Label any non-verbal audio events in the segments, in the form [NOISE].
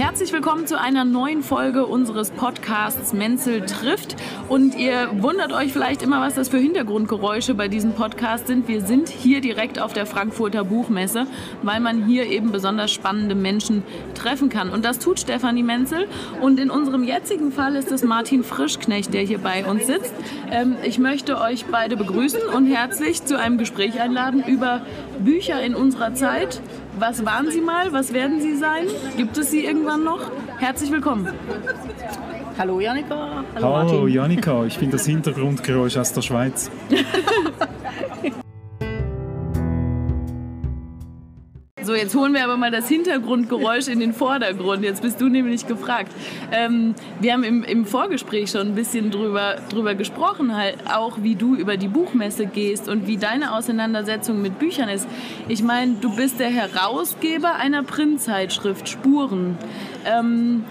Herzlich willkommen zu einer neuen Folge unseres Podcasts Menzel trifft. Und ihr wundert euch vielleicht immer, was das für Hintergrundgeräusche bei diesem Podcast sind. Wir sind hier direkt auf der Frankfurter Buchmesse, weil man hier eben besonders spannende Menschen treffen kann. Und das tut Stefanie Menzel. Und in unserem jetzigen Fall ist es Martin Frischknecht, der hier bei uns sitzt. Ähm, ich möchte euch beide begrüßen und herzlich zu einem Gespräch einladen über Bücher in unserer Zeit. Was waren Sie mal? Was werden Sie sein? Gibt es Sie irgendwann noch? Herzlich willkommen. Hallo Janika. Hallo, Hallo Janika, ich bin das Hintergrundgeräusch aus der Schweiz. [LAUGHS] So, jetzt holen wir aber mal das Hintergrundgeräusch in den Vordergrund. Jetzt bist du nämlich gefragt. Ähm, wir haben im, im, Vorgespräch schon ein bisschen drüber, drüber gesprochen, halt auch wie du über die Buchmesse gehst und wie deine Auseinandersetzung mit Büchern ist. Ich meine, du bist der Herausgeber einer Printzeitschrift Spuren. Ähm,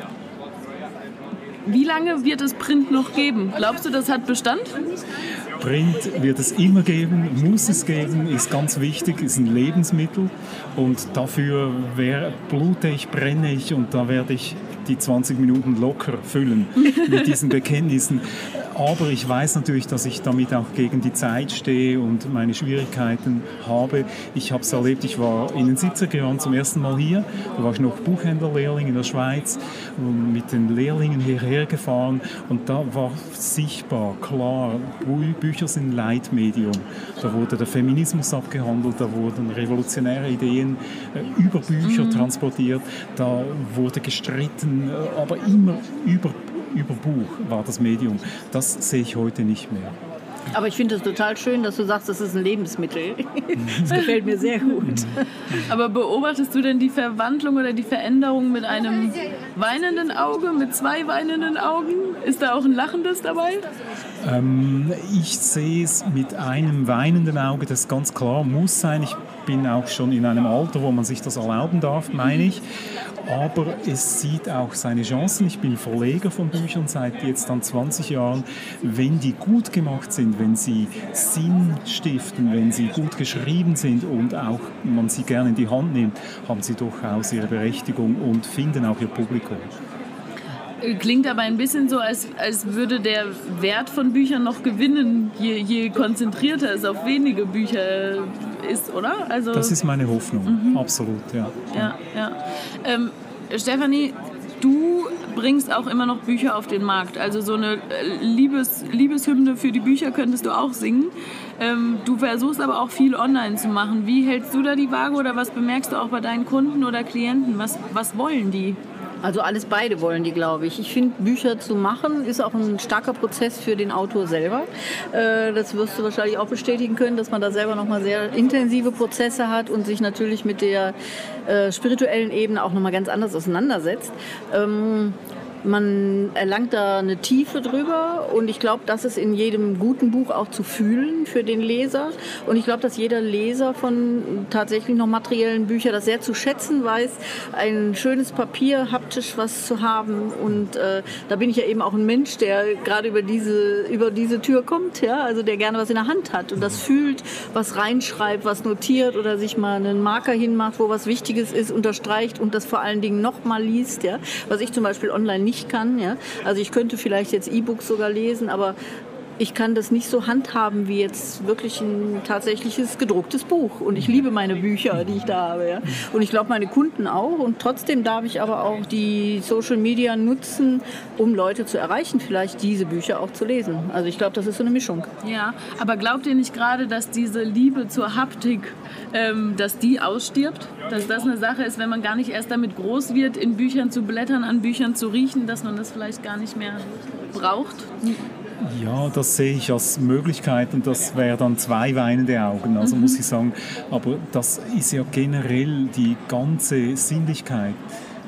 wie lange wird es Print noch geben? Glaubst du, das hat Bestand? Print wird es immer geben, muss es geben, ist ganz wichtig, ist ein Lebensmittel und dafür wär, blute ich, brenne ich und da werde ich die 20 Minuten locker füllen mit diesen [LAUGHS] Bekenntnissen. Aber ich weiß natürlich, dass ich damit auch gegen die Zeit stehe und meine Schwierigkeiten habe. Ich habe es erlebt, ich war in den 70er Jahren zum ersten Mal hier. Da war ich noch Buchhändlerlehrling in der Schweiz, mit den Lehrlingen hierher gefahren und da war sichtbar, klar, Bücher sind Leitmedium. Da wurde der Feminismus abgehandelt, da wurden revolutionäre Ideen äh, über Bücher mhm. transportiert, da wurde gestritten, äh, aber immer über über Buch war das Medium. Das sehe ich heute nicht mehr. Aber ich finde es total schön, dass du sagst, das ist ein Lebensmittel. [LAUGHS] Das gefällt mir sehr gut. [LAUGHS] Aber beobachtest du denn die Verwandlung oder die Veränderung mit einem weinenden Auge, mit zwei weinenden Augen? Ist da auch ein lachendes dabei? Ähm, ich sehe es mit einem weinenden Auge, das ganz klar muss sein. Ich bin auch schon in einem Alter, wo man sich das erlauben darf, meine ich aber es sieht auch seine Chancen. Ich bin Verleger von Büchern seit jetzt dann 20 Jahren. Wenn die gut gemacht sind, wenn sie Sinn stiften, wenn sie gut geschrieben sind und auch man sie gerne in die Hand nimmt, haben sie durchaus ihre Berechtigung und finden auch ihr Publikum. Klingt aber ein bisschen so, als, als würde der Wert von Büchern noch gewinnen, je, je konzentrierter es auf wenige Bücher ist, oder? Also das ist meine Hoffnung, mhm. absolut, ja. Ja, ja. Ähm, Stefanie, du bringst auch immer noch Bücher auf den Markt. Also so eine Liebes, Liebeshymne für die Bücher könntest du auch singen. Ähm, du versuchst aber auch viel online zu machen. Wie hältst du da die Waage oder was bemerkst du auch bei deinen Kunden oder Klienten? Was, was wollen die? Also alles beide wollen die, glaube ich. Ich finde, Bücher zu machen ist auch ein starker Prozess für den Autor selber. Äh, das wirst du wahrscheinlich auch bestätigen können, dass man da selber nochmal sehr intensive Prozesse hat und sich natürlich mit der äh, spirituellen Ebene auch nochmal ganz anders auseinandersetzt. Man erlangt da eine Tiefe drüber und ich glaube, das ist in jedem guten Buch auch zu fühlen für den Leser. Und ich glaube, dass jeder Leser von tatsächlich noch materiellen Büchern das sehr zu schätzen weiß, ein schönes Papier, haptisch was zu haben. Und äh, da bin ich ja eben auch ein Mensch, der gerade über diese, über diese Tür kommt, ja, also der gerne was in der Hand hat und das fühlt, was reinschreibt, was notiert oder sich mal einen Marker hinmacht, wo was Wichtiges ist, unterstreicht und das vor allen Dingen nochmal liest, ja, was ich zum Beispiel online nicht kann. Ja? Also ich könnte vielleicht jetzt E-Books sogar lesen, aber ich kann das nicht so handhaben wie jetzt wirklich ein tatsächliches gedrucktes Buch. Und ich liebe meine Bücher, die ich da habe. Ja. Und ich glaube, meine Kunden auch. Und trotzdem darf ich aber auch die Social Media nutzen, um Leute zu erreichen, vielleicht diese Bücher auch zu lesen. Also ich glaube, das ist so eine Mischung. Ja, aber glaubt ihr nicht gerade, dass diese Liebe zur Haptik, ähm, dass die ausstirbt? Dass das eine Sache ist, wenn man gar nicht erst damit groß wird, in Büchern zu blättern, an Büchern zu riechen, dass man das vielleicht gar nicht mehr braucht? Ja, das sehe ich als Möglichkeit und das wäre dann zwei weinende Augen, also mhm. muss ich sagen. Aber das ist ja generell die ganze Sinnlichkeit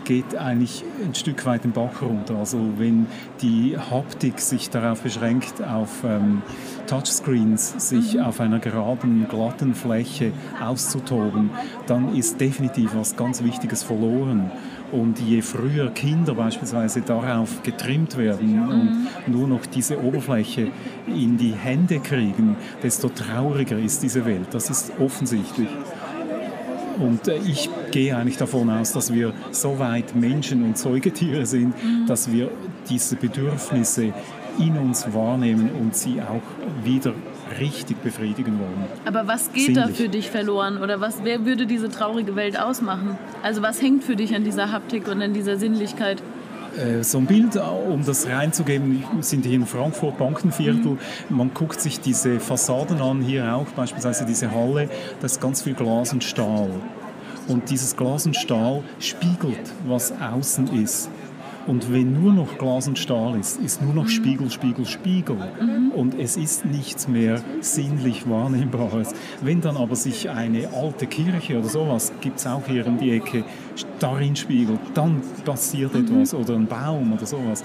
geht eigentlich ein Stück weit den Bach runter. Also wenn die Haptik sich darauf beschränkt, auf ähm, Touchscreens sich mhm. auf einer geraden, glatten Fläche auszutoben, dann ist definitiv was ganz Wichtiges verloren. Und je früher Kinder beispielsweise darauf getrimmt werden und nur noch diese Oberfläche in die Hände kriegen, desto trauriger ist diese Welt. Das ist offensichtlich. Und äh, ich gehe eigentlich davon aus, dass wir so weit Menschen und Säugetiere sind, mhm. dass wir diese Bedürfnisse in uns wahrnehmen und sie auch wieder richtig befriedigen wollen. Aber was geht Sinnlich. da für dich verloren? Oder was, wer würde diese traurige Welt ausmachen? Also was hängt für dich an dieser Haptik und an dieser Sinnlichkeit? Äh, so ein Bild, um das reinzugeben, wir sind hier in Frankfurt, Bankenviertel. Mhm. Man guckt sich diese Fassaden an, hier auch beispielsweise diese Halle, da ist ganz viel Glas und Stahl. Und dieses Glas und Stahl spiegelt, was außen ist. Und wenn nur noch Glas und Stahl ist, ist nur noch Spiegel, Spiegel, Spiegel. Und es ist nichts mehr sinnlich Wahrnehmbares. Wenn dann aber sich eine alte Kirche oder sowas, gibt es auch hier um die Ecke, darin spiegelt, dann passiert mhm. etwas. Oder ein Baum oder sowas.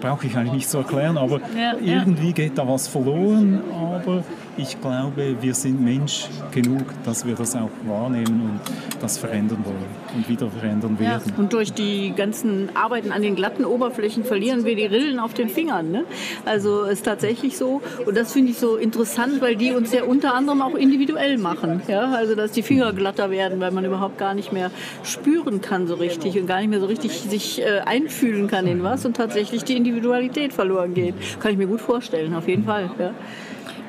Brauche ich eigentlich nicht zu erklären, aber ja, irgendwie ja. geht da was verloren. Aber ich glaube, wir sind Mensch genug, dass wir das auch wahrnehmen und das verändern wollen und wieder verändern werden. Ja, und durch die ganzen Arbeiten an den glatten Oberflächen verlieren wir die Rillen auf den Fingern. Ne? Also ist tatsächlich so. Und das finde ich so interessant, weil die uns ja unter anderem auch individuell machen. Ja? Also dass die Finger glatter werden, weil man überhaupt gar nicht mehr spüren kann so richtig und gar nicht mehr so richtig sich äh, einfühlen kann in was und tatsächlich die Individualität verloren geht. Kann ich mir gut vorstellen, auf jeden Fall. Ja.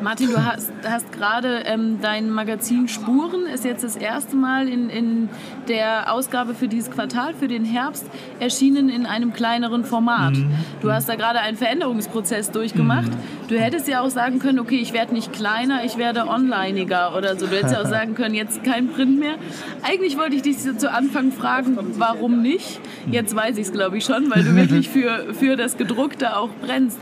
Martin, du hast, hast gerade ähm, dein Magazin Spuren, ist jetzt das erste Mal in, in der Ausgabe für dieses Quartal, für den Herbst, erschienen in einem kleineren Format. Mhm. Du hast da gerade einen Veränderungsprozess durchgemacht. Mhm. Du hättest ja auch sagen können, okay, ich werde nicht kleiner, ich werde onlineiger oder so. Du hättest ja auch [LAUGHS] sagen können, jetzt kein Print mehr. Eigentlich wollte ich dich zu Anfang fragen, warum nicht? Jetzt weiß ich es, glaube ich, schon, weil du wirklich für, für das Gedruckte auch brennst.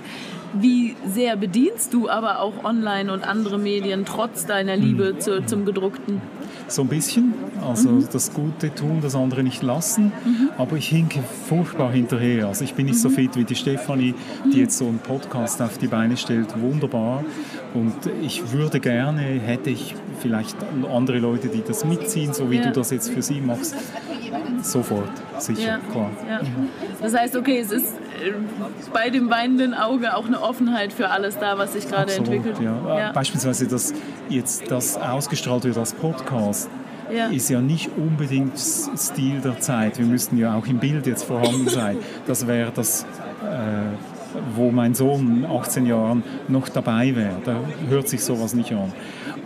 Wie sehr bedienst du aber auch online und andere Medien trotz deiner Liebe mhm. zu, zum gedruckten? So ein bisschen. Also mhm. das Gute tun, das andere nicht lassen. Mhm. Aber ich hinke furchtbar hinterher. Also ich bin nicht so mhm. fit wie die Stefanie, die mhm. jetzt so einen Podcast auf die Beine stellt. Wunderbar. Und ich würde gerne, hätte ich vielleicht andere Leute, die das mitziehen, so wie ja. du das jetzt für sie machst, sofort, sicher, ja. klar. Ja. Das heißt, okay, es ist bei dem weinenden Auge auch eine Offenheit für alles da, was sich gerade entwickelt. Ja. ja. Beispielsweise, dass jetzt das ausgestrahlt wird als Podcast. Ja. ist ja nicht unbedingt Stil der Zeit. Wir müssten ja auch im Bild jetzt vorhanden sein. Das wäre das, äh, wo mein Sohn 18 Jahren noch dabei wäre. Da hört sich sowas nicht an.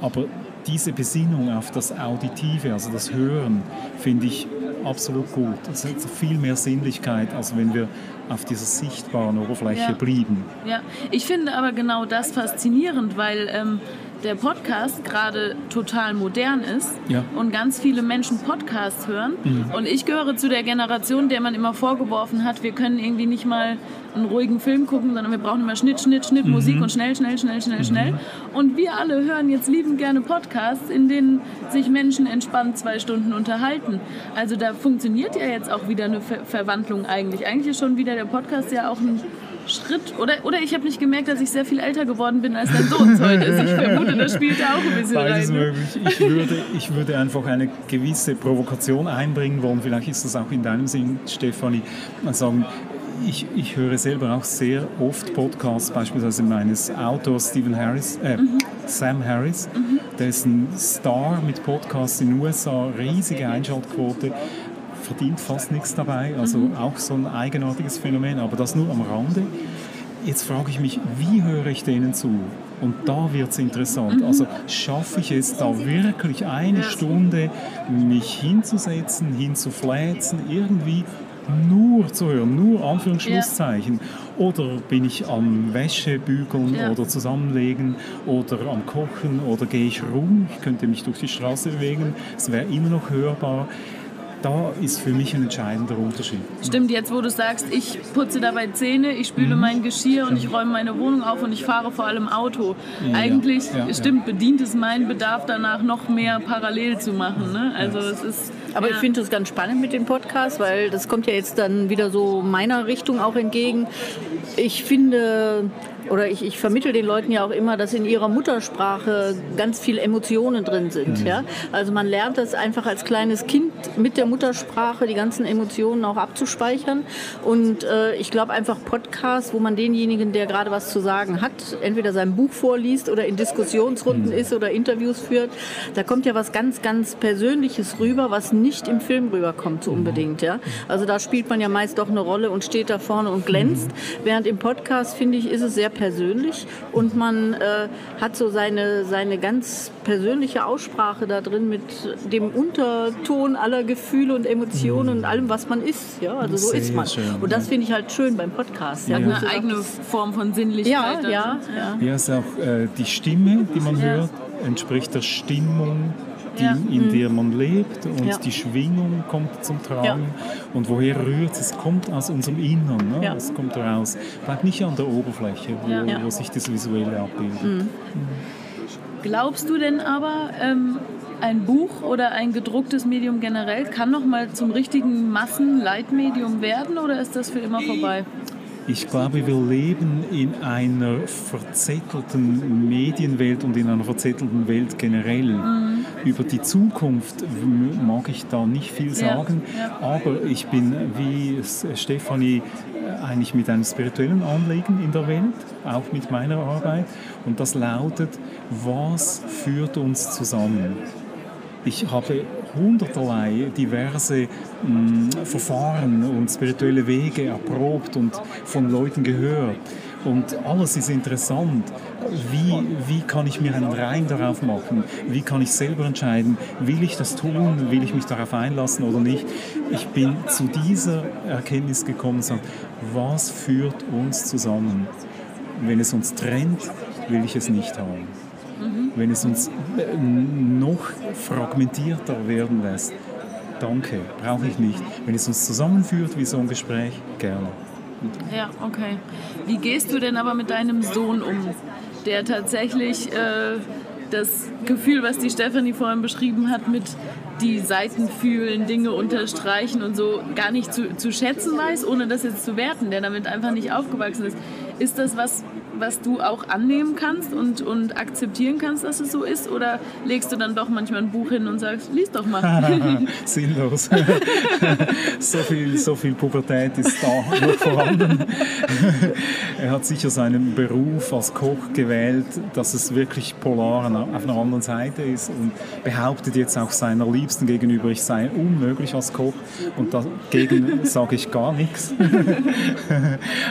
Aber diese Besinnung auf das Auditive, also das Hören, finde ich absolut gut. Es hat viel mehr Sinnlichkeit, als wenn wir auf dieser sichtbaren Oberfläche ja. blieben. Ja, ich finde aber genau das faszinierend, weil ähm, der Podcast gerade total modern ist ja. und ganz viele Menschen Podcasts hören. Mhm. Und ich gehöre zu der Generation, der man immer vorgeworfen hat, wir können irgendwie nicht mal einen ruhigen Film gucken, sondern wir brauchen immer Schnitt, Schnitt, Schnitt, mhm. Musik und schnell, schnell, schnell, schnell, mhm. schnell. Und wir alle hören jetzt liebend gerne Podcasts, in denen sich Menschen entspannt zwei Stunden unterhalten. Also da funktioniert ja jetzt auch wieder eine Ver Verwandlung eigentlich. Eigentlich ist schon wieder der Podcast ja auch ein Schritt. Oder, oder ich habe nicht gemerkt, dass ich sehr viel älter geworden bin, als dein Sohn heute ist. Ich vermute, das spielt da auch ein bisschen Beides rein. Ne? Möglich. Ich würde, ich würde einfach eine gewisse Provokation einbringen wollen. Vielleicht ist das auch in deinem Sinn, Stefanie. Sagen, ich, ich höre selber auch sehr oft Podcasts, beispielsweise meines Autors Stephen Harris, äh, mhm. Sam Harris. Mhm. Der ist ein Star mit Podcasts in den USA, riesige Einschaltquote, verdient fast nichts dabei, also mhm. auch so ein eigenartiges Phänomen, aber das nur am Rande. Jetzt frage ich mich, wie höre ich denen zu? Und da wird es interessant. Mhm. Also schaffe ich es da wirklich eine Stunde, mich hinzusetzen, hinzufläzen, irgendwie nur zu hören, nur Anführungsschlusszeichen. Ja. Oder bin ich am Wäschebügeln ja. oder zusammenlegen oder am Kochen oder gehe ich rum, ich könnte mich durch die Straße bewegen, es wäre immer noch hörbar da ist für mich ein entscheidender Unterschied. Stimmt, jetzt wo du sagst, ich putze dabei Zähne, ich spüle mhm. mein Geschirr und ich räume meine Wohnung auf und ich fahre vor allem Auto. Ja, Eigentlich, ja, stimmt, ja. bedient es meinen Bedarf danach noch mehr parallel zu machen. Ne? Also es ist aber ja. ich finde das ganz spannend mit dem Podcast, weil das kommt ja jetzt dann wieder so meiner Richtung auch entgegen. Ich finde, oder ich, ich vermittle den Leuten ja auch immer, dass in ihrer Muttersprache ganz viele Emotionen drin sind. Mhm. Ja? Also man lernt das einfach als kleines Kind mit der Muttersprache, die ganzen Emotionen auch abzuspeichern. Und äh, ich glaube einfach Podcasts, wo man denjenigen, der gerade was zu sagen hat, entweder sein Buch vorliest oder in Diskussionsrunden mhm. ist oder Interviews führt, da kommt ja was ganz, ganz Persönliches rüber, was nicht im Film rüberkommt so unbedingt. Ja? Also da spielt man ja meist doch eine Rolle und steht da vorne und glänzt. Mhm. Während im Podcast, finde ich, ist es sehr persönlich und man äh, hat so seine, seine ganz persönliche Aussprache da drin mit dem Unterton aller Gefühle und Emotionen mhm. und allem, was man ist. Ja, also so ist man. Schön, und das finde ich halt schön beim Podcast. Ja, ja. Eine eigene Form von Sinnlichkeit. Ja, ja, ja. ja. ist auch äh, die Stimme, die man hört, entspricht der Stimmung die, ja. in mhm. der man lebt und ja. die Schwingung kommt zum Tragen. Ja. Und woher rührt es? Es kommt aus unserem Innern, ne? es kommt raus. Bleibt nicht an der Oberfläche, wo, wo sich das Visuelle abbildet. Mhm. Mhm. Glaubst du denn aber, ähm, ein Buch oder ein gedrucktes Medium generell kann noch mal zum richtigen Massenleitmedium werden oder ist das für immer vorbei? Ich glaube, wir leben in einer verzettelten Medienwelt und in einer verzettelten Welt generell. Mhm. Über die Zukunft mag ich da nicht viel sagen, ja, ja. aber ich bin wie Stefanie äh, eigentlich mit einem spirituellen Anliegen in der Welt, auch mit meiner Arbeit. Und das lautet, was führt uns zusammen? Ich habe hunderterlei diverse mh, mm, Verfahren und spirituelle Wege erprobt und von Leuten gehört. Und alles ist interessant. Wie, wie kann ich mir einen Reim darauf machen? Wie kann ich selber entscheiden, will ich das tun? Will ich mich darauf einlassen oder nicht? Ich bin zu dieser Erkenntnis gekommen, was führt uns zusammen? Wenn es uns trennt, will ich es nicht haben. Mhm. Wenn es uns äh, noch fragmentierter werden lässt, danke, brauche ich nicht. Wenn es uns zusammenführt wie so ein Gespräch, gerne. Ja, okay. Wie gehst du denn aber mit deinem Sohn um, der tatsächlich äh, das Gefühl, was die Stefanie vorhin beschrieben hat, mit die Seiten fühlen, Dinge unterstreichen und so gar nicht zu, zu schätzen weiß, ohne das jetzt zu werten, der damit einfach nicht aufgewachsen ist. Ist das was, was du auch annehmen kannst und, und akzeptieren kannst, dass es so ist? Oder legst du dann doch manchmal ein Buch hin und sagst, lies doch mal? [LAUGHS] Sinnlos. [LAUGHS] so, viel, so viel Pubertät ist da noch vorhanden. [LAUGHS] er hat sicher seinen Beruf als Koch gewählt, dass es wirklich polar auf einer anderen Seite ist und behauptet jetzt auch seiner Liebsten gegenüber, ich sei unmöglich als Koch und dagegen sage ich gar nichts.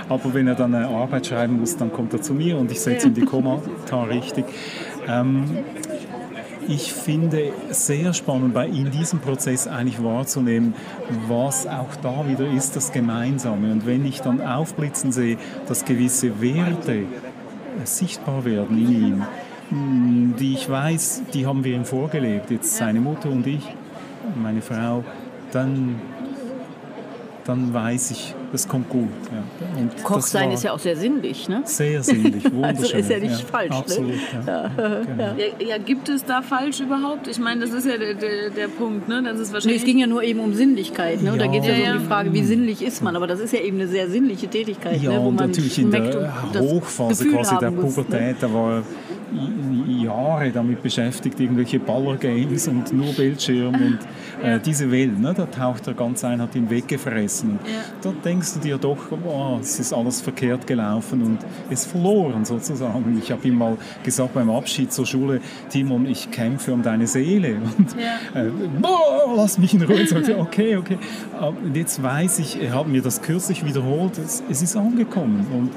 Aber wenn er dann eine Arbeit schreiben muss, dann kommt er zu mir und ich setze ihm die Kommentare [LAUGHS] richtig. Ähm, ich finde sehr spannend, bei in diesem Prozess eigentlich wahrzunehmen, was auch da wieder ist, das Gemeinsame. Und wenn ich dann aufblitzen sehe, dass gewisse Werte sichtbar werden in ihm, hm, die ich weiß, die haben wir ihm vorgelebt, jetzt seine Mutter und ich, meine Frau, dann dann weiß ich, das kommt gut. Ja. Und Koch sein ist ja auch sehr sinnlich, ne? Sehr sinnlich, wunderschön. [LAUGHS] also ist ja nicht ja, falsch, absolut, ne? Ja. Genau. ja. gibt es da falsch überhaupt? Ich meine, das ist ja der, der, der Punkt, ne? Das ist wahrscheinlich nee, es ging ja nur eben um Sinnlichkeit, ne? Da geht es ja, so um die Frage, wie sinnlich ist man? Aber das ist ja eben eine sehr sinnliche Tätigkeit, ja, ne? Wo und man natürlich in der Hochphase quasi der Pubertät, ne? da war Jahre damit beschäftigt, irgendwelche Baller-Games und nur Bildschirm und [LAUGHS] äh, diese Welt, ne, da taucht er ganz ein, hat ihn weggefressen. Ja. Da denkst du dir doch, oh, es ist alles verkehrt gelaufen und es verloren sozusagen. Ich habe ihm mal gesagt beim Abschied zur Schule, Timon, ich kämpfe um deine Seele. [LAUGHS] Und ja. äh, boah, lass mich in Ruhe. Und sagte, okay, okay. Und jetzt weiß ich, er hat mir das kürzlich wiederholt, es, es ist angekommen. Und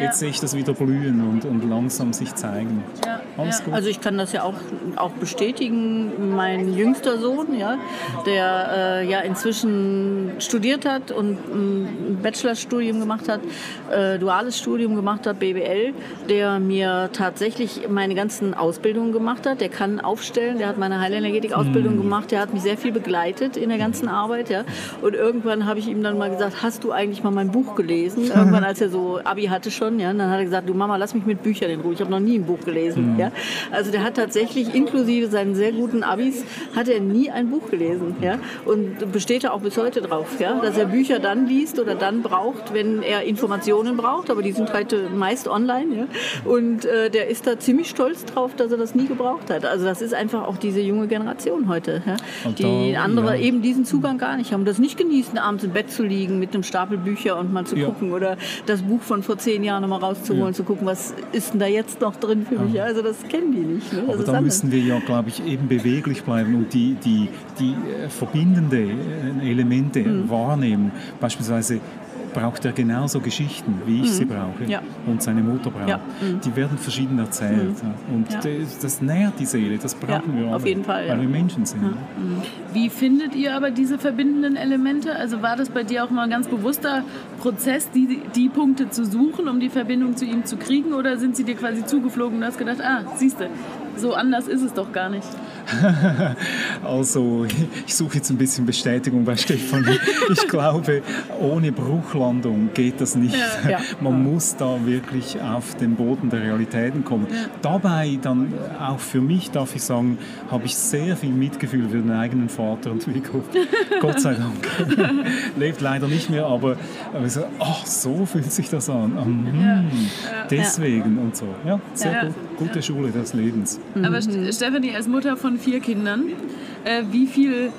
jetzt sehe ich das wieder blühen und, und langsam sich zeigen. Ja, Alles gut. Also ich kann das ja auch, auch bestätigen. Mein jüngster Sohn, ja, der äh, ja inzwischen studiert hat und ein Bachelorstudium gemacht hat, äh, duales Studium gemacht hat, BWL, der mir tatsächlich meine ganzen Ausbildungen gemacht hat. Der kann aufstellen, der hat meine Heilenergetik-Ausbildung hm. gemacht, der hat mich sehr viel begleitet in der ganzen Arbeit. Ja. Und irgendwann habe ich ihm dann mal gesagt, hast du eigentlich mal mein Buch gelesen? [LAUGHS] Irgendwann, als er so Abi hatte schon schon. Ja? Und dann hat er gesagt, du Mama, lass mich mit Büchern in Ruhe. Ich habe noch nie ein Buch gelesen. Ja? Also der hat tatsächlich inklusive seinen sehr guten Abis, hat er nie ein Buch gelesen. Ja? Und besteht er auch bis heute drauf, ja? dass er Bücher dann liest oder dann braucht, wenn er Informationen braucht. Aber die sind heute meist online. Ja? Und äh, der ist da ziemlich stolz drauf, dass er das nie gebraucht hat. Also das ist einfach auch diese junge Generation heute, ja? die da, andere ja. eben diesen Zugang gar nicht haben. Das nicht genießen, abends im Bett zu liegen mit einem Stapel Bücher und mal zu gucken oder das Buch von vor zehn Jahren nochmal rauszuholen, Ja. zu gucken, was ist denn da jetzt noch drin für mich. Also das kennen die nicht. Ne? Aber da anders. müssen wir ja, glaube ich, eben beweglich bleiben und die, die, die äh, verbindende äh, Elemente Mhm. wahrnehmen. Beispielsweise braucht er genauso Geschichten, wie ich sie brauche Mhm. Ja. und seine Mutter braucht. Ja. Mhm. Die werden verschieden erzählt. ja. Und Ja. das, das nährt die Seele, das brauchen wir alle, auf jeden Fall, weil wir Menschen sind. Wie findet ihr aber diese verbindenden Elemente? Also war das bei dir auch mal ein ganz bewusster Prozess, die, die Punkte zu suchen, um die Verbindung zu ihm zu kriegen? Oder sind sie dir quasi zugeflogen und hast gedacht, ah, siehst du, so anders ist es doch gar nicht? [LAUGHS] Also, ich suche jetzt ein bisschen Bestätigung bei Stefan. [LAUGHS] Ich glaube, ohne Bruchlandung geht das nicht. Ja. Man muss da wirklich auf den Boden der Realitäten kommen. Dabei dann auch für mich, darf ich sagen, habe ich sehr viel Mitgefühl für den eigenen Vater entwickelt. [LAUGHS] Gott sei Dank. Lebt leider nicht mehr, aber, so, ach, so fühlt sich das an. Ah, hm, Deswegen und so. Ja, sehr Ja. gut. Gute Schule des Lebens. Aber St- Stephanie, als Mutter von vier Kindern, äh, wie viel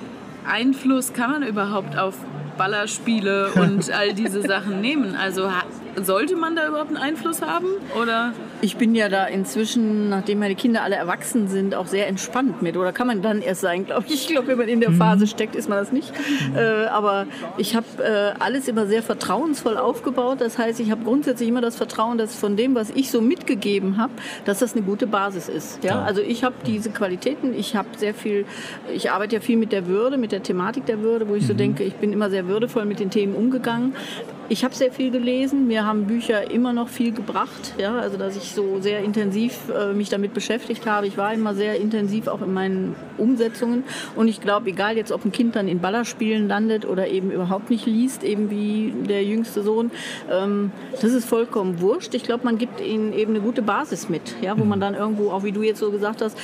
Einfluss kann man überhaupt auf Ballerspiele und [LAUGHS] all diese Sachen nehmen? Also sollte man da überhaupt einen Einfluss haben? Oder? Ich bin ja da inzwischen, nachdem meine Kinder alle erwachsen sind, auch sehr entspannt mit. Oder kann man dann erst sein, glaube ich. Ich glaube, wenn man in der Phase steckt, ist man das nicht. Äh, aber ich habe äh, alles immer sehr vertrauensvoll aufgebaut. Das heißt, ich habe grundsätzlich immer das Vertrauen, dass von dem, was ich so mitgegeben habe, dass das eine gute Basis ist. Ja? Ja. Also ich habe diese Qualitäten. Ich habe sehr viel, ich arbeite ja viel mit der Würde, mit der Thematik der Würde, wo ich so denke, ich bin immer sehr würdevoll mit den Themen umgegangen. Ich habe sehr viel gelesen. Mir haben Bücher immer noch viel gebracht. Ja? Also dass ich so sehr intensiv äh, mich damit beschäftigt habe. Ich war immer sehr intensiv auch in meinen Umsetzungen. Und ich glaube, egal jetzt, ob ein Kind dann in Ballerspielen landet oder eben überhaupt nicht liest, eben wie der jüngste Sohn, ähm, das ist vollkommen wurscht. Ich glaube, man gibt ihnen eben eine gute Basis mit, ja? wo man dann irgendwo, auch wie du jetzt so gesagt hast,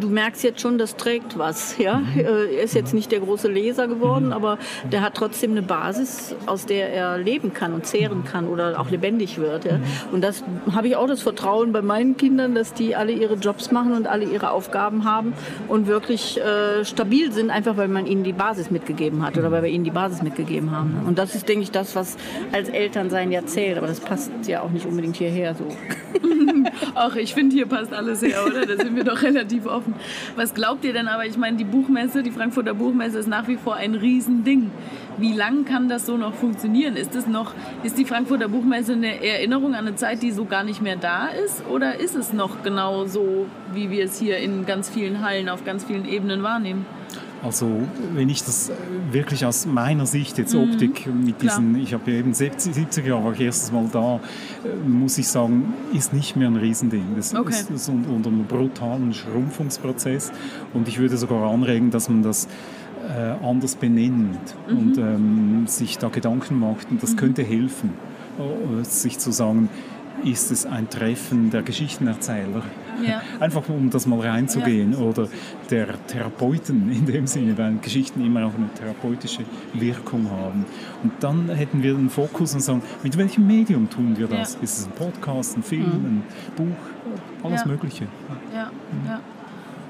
du merkst jetzt schon, das trägt was. Ja? Äh, Er ist jetzt nicht der große Leser geworden, aber der hat trotzdem eine Basis, aus der er leben kann und zehren kann oder auch lebendig wird. Ja? Und das habe ich auch das Vertrauen bei meinen Kindern, dass die alle ihre Jobs machen und alle ihre Aufgaben haben und wirklich äh, stabil sind, einfach weil man ihnen die Basis mitgegeben hat oder weil wir ihnen die Basis mitgegeben haben. Und das ist, denke ich, das, was als Elternsein ja zählt. Aber das passt ja auch nicht unbedingt hierher so. [LAUGHS] Ach, ich finde, hier passt alles her, oder? Da sind wir doch relativ offen. Was glaubt ihr denn aber? Ich meine, die Buchmesse, die Frankfurter Buchmesse ist nach wie vor ein Riesending. Wie lang kann das so noch funktionieren? Ist es noch, ist die Frankfurter Buchmesse eine Erinnerung an eine Zeit, die so gar nicht mehr da ist? Oder ist es noch genau so, wie wir es hier in ganz vielen Hallen auf ganz vielen Ebenen wahrnehmen? Also wenn ich das wirklich aus meiner Sicht jetzt Mhm. Optik mit diesen, ich habe ja eben 70, 70er Jahre war ich erstes Mal da, äh, muss ich sagen, ist nicht mehr ein Riesending. Das Okay. ist, ist un- unter einem brutalen Schrumpfungsprozess und ich würde sogar anregen, dass man das äh, anders benennt Mhm. und ähm, sich da Gedanken macht und das könnte helfen, äh, sich zu sagen, ist es ein Treffen der Geschichtenerzähler? Ja. [LAUGHS] Einfach um das mal reinzugehen. Oder der Therapeuten in dem Sinne, weil Geschichten immer auch eine therapeutische Wirkung haben. Und dann hätten wir einen Fokus und sagen, mit welchem Medium tun wir das? Ja. Ist es ein Podcast, ein Film, ein Buch, alles Ja. Mögliche. Ja, ja.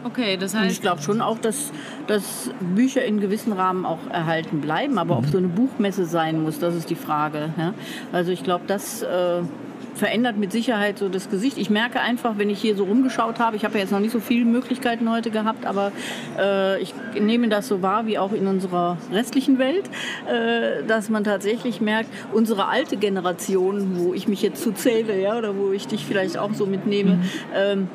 Okay, das Und ich heißt, glaube schon auch, dass, dass Bücher in gewissen Rahmen auch erhalten bleiben. Aber ob so eine Buchmesse sein muss, das ist die Frage. Ja? Also ich glaube, das äh, verändert mit Sicherheit so das Gesicht. Ich merke einfach, wenn ich hier so rumgeschaut habe, ich habe ja jetzt noch nicht so viele Möglichkeiten heute gehabt, aber äh, ich nehme das so wahr wie auch in unserer restlichen Welt, äh, dass man tatsächlich merkt, unsere alte Generation, wo ich mich jetzt zu zähle, ja, oder wo ich dich vielleicht auch so mitnehme, ähm,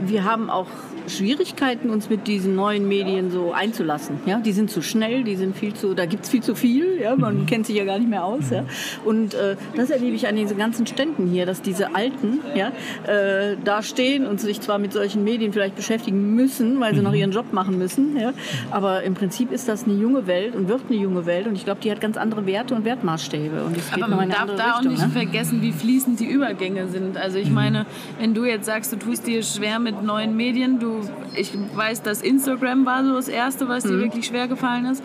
wir haben auch Schwierigkeiten, uns mit diesen neuen Medien so einzulassen. Ja? Die sind zu schnell, die sind viel zu, da gibt es viel zu viel, ja? man mhm. kennt sich ja gar nicht mehr aus. Ja? Und äh, das erlebe ich an diesen ganzen Ständen hier, dass diese Alten ja, äh, da stehen und sich zwar mit solchen Medien vielleicht beschäftigen müssen, weil sie mhm. noch ihren Job machen müssen, ja? aber im Prinzip ist das eine junge Welt und wird eine junge Welt und ich glaube, die hat ganz andere Werte und Wertmaßstäbe. Und es geht aber man darf da Richtung, auch nicht ne? vergessen, wie fließend die Übergänge sind. Also ich mhm. meine, wenn du jetzt sagst, du tust dir schwer mit neuen Medien, du, ich weiß, dass Instagram war so das Erste, was dir mhm. wirklich schwer gefallen ist.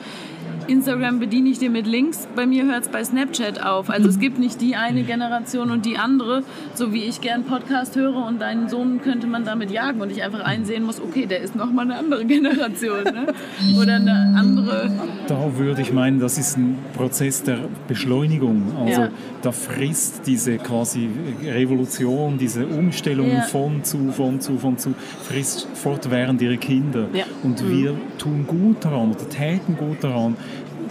Instagram bediene ich dir mit Links. Bei mir hört es bei Snapchat auf. Also es gibt nicht die eine Generation und die andere, so wie ich gern Podcast höre und deinen Sohn könnte man damit jagen und ich einfach einsehen muss, okay, der ist nochmal eine andere [LAUGHS] Generation ne? oder eine andere. Da würde ich meinen, das ist ein Prozess der Beschleunigung. Also ja. da frisst diese quasi Revolution, diese Umstellung ja. von zu, von zu, von zu, frisst fortwährend ihre Kinder. Ja. Und mhm. wir tun gut daran oder täten gut daran,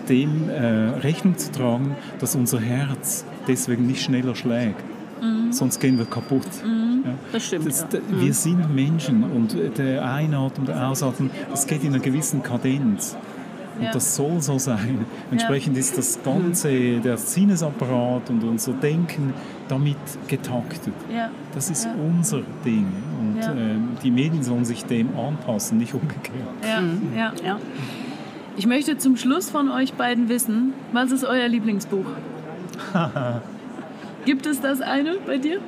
dem äh, Rechnung zu tragen, dass unser Herz deswegen nicht schneller schlägt. Mhm. Sonst gehen wir kaputt. Mhm. Ja. Das stimmt. Das, ja. Wir mhm. sind Menschen und der Einatmen, der Ausatmen, das geht in einer gewissen Kadenz. Und ja. das soll so sein. Entsprechend ist das ganze, mhm. der Sinnesapparat und unser Denken damit getaktet. Das ist unser Ding. Und äh, die Medien sollen sich dem anpassen, nicht umgekehrt. Ja, mhm. ja, ja. Ich möchte zum Schluss von euch beiden wissen, was ist euer Lieblingsbuch? [LAUGHS] Gibt es das eine bei dir?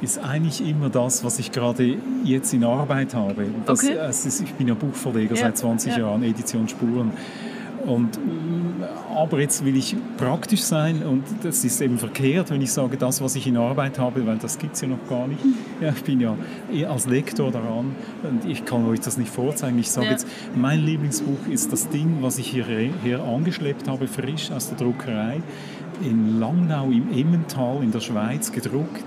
Ist eigentlich immer das, was ich gerade jetzt in Arbeit habe. Das, okay. ist, ich bin ja Buchverleger ja. seit 20 ja. Jahren, Edition Spuren. Und, aber jetzt will ich praktisch sein und das ist eben verkehrt, wenn ich sage, das, was ich in Arbeit habe, weil das gibt es ja noch gar nicht. Ja, ich bin ja als Lektor daran und ich kann euch das nicht vorzeigen. Ich sage ja. jetzt, mein Lieblingsbuch ist das Ding, was ich hierher angeschleppt habe, frisch aus der Druckerei, in Langnau im Emmental in der Schweiz gedruckt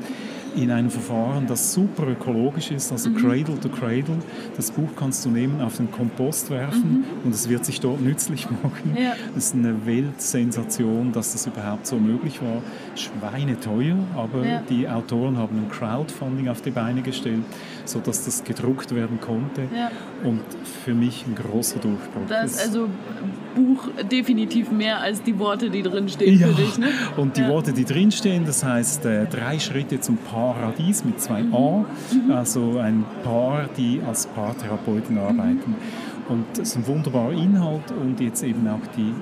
in einem Verfahren, das super ökologisch ist, also mhm. Cradle to Cradle. Das Buch kannst du nehmen, auf den Kompost werfen mhm. und es wird sich dort nützlich machen. Ja. Das ist eine Weltsensation, dass das überhaupt so möglich war. Schweineteuer, aber ja. die Autoren haben ein Crowdfunding auf die Beine gestellt, sodass das gedruckt werden konnte. Ja. Und für mich ein großer Durchbruch. Das ist also Buch definitiv mehr als die Worte, die drinstehen ja. für dich. Ne? Und die Worte, die drinstehen, das heißt äh, drei Schritte zum Paar Paradies mit zwei A, mhm. also ein Paar, die als Paartherapeuten arbeiten. Und es ist ein wunderbarer Inhalt und jetzt eben auch die,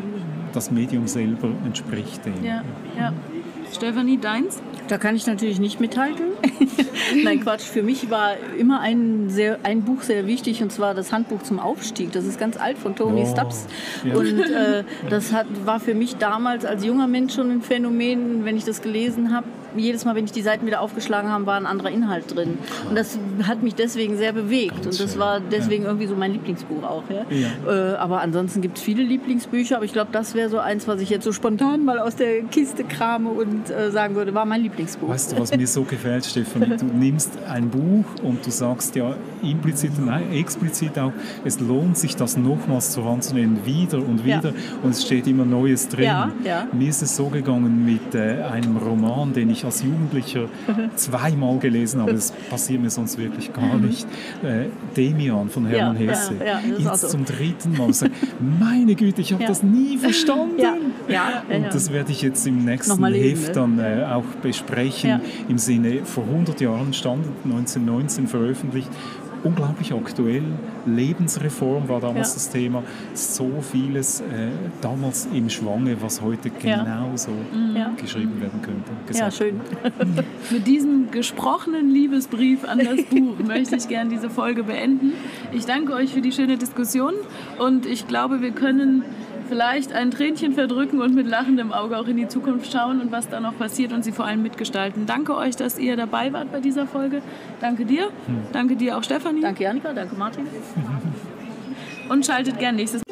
das Medium selber entspricht dem. Ja, ja. Stefanie, deins? Da kann ich natürlich nicht mithalten. [LAUGHS] Nein, Quatsch. Für mich war immer ein, sehr, ein Buch sehr wichtig und zwar das Handbuch zum Aufstieg. Das ist ganz alt von Tony oh, Stubbs. Ja. Und äh, [LAUGHS] das hat, war für mich damals als junger Mensch schon ein Phänomen, wenn ich das gelesen habe jedes Mal, wenn ich die Seiten wieder aufgeschlagen habe, war ein anderer Inhalt drin. Und das hat mich deswegen sehr bewegt. Und das war deswegen ja. irgendwie so mein Lieblingsbuch auch. Ja? ja. Äh, aber ansonsten gibt es viele Lieblingsbücher. Aber ich glaube, das wäre so eins, was ich jetzt so spontan mal aus der Kiste krame und äh, sagen würde, war mein Lieblingsbuch. Weißt du, was mir so gefällt, Stefanie? Du nimmst ein Buch und du sagst ja implizit und explizit auch, es lohnt sich, das nochmals zur Hand zu nehmen, wieder und wieder. Ja. Und es steht immer Neues drin. Mir ist es so gegangen mit äh, einem Roman, den ich als Jugendlicher [LAUGHS] zweimal gelesen habe. Das passiert mir sonst wirklich gar nicht. Äh, Demian von Hermann ja, Hesse. Ja, ja, Jetzt so. zum dritten Mal. Sage, meine Güte, ich habe das nie verstanden. Und das werde ich jetzt im nächsten Heft ne? dann äh, auch besprechen. Im Sinne, vor 100 Jahren stand 1919 veröffentlicht unglaublich aktuell. Lebensreform war damals ja. das Thema. So vieles äh, damals im Schwange, was heute genauso ja. geschrieben werden könnte. Ja, schön. [LAUGHS] Mit diesem gesprochenen Liebesbrief an das Buch möchte ich gerne diese Folge beenden. Ich danke euch für die schöne Diskussion und ich glaube, wir können vielleicht ein Tränchen verdrücken und mit lachendem Auge auch in die Zukunft schauen und was da noch passiert und sie vor allem mitgestalten. Danke euch, dass ihr dabei wart bei dieser Folge. Danke dir. Hm. Danke dir auch, Stefanie. Danke, Janika. Danke, Martin. Und schaltet gern nächstes Mal.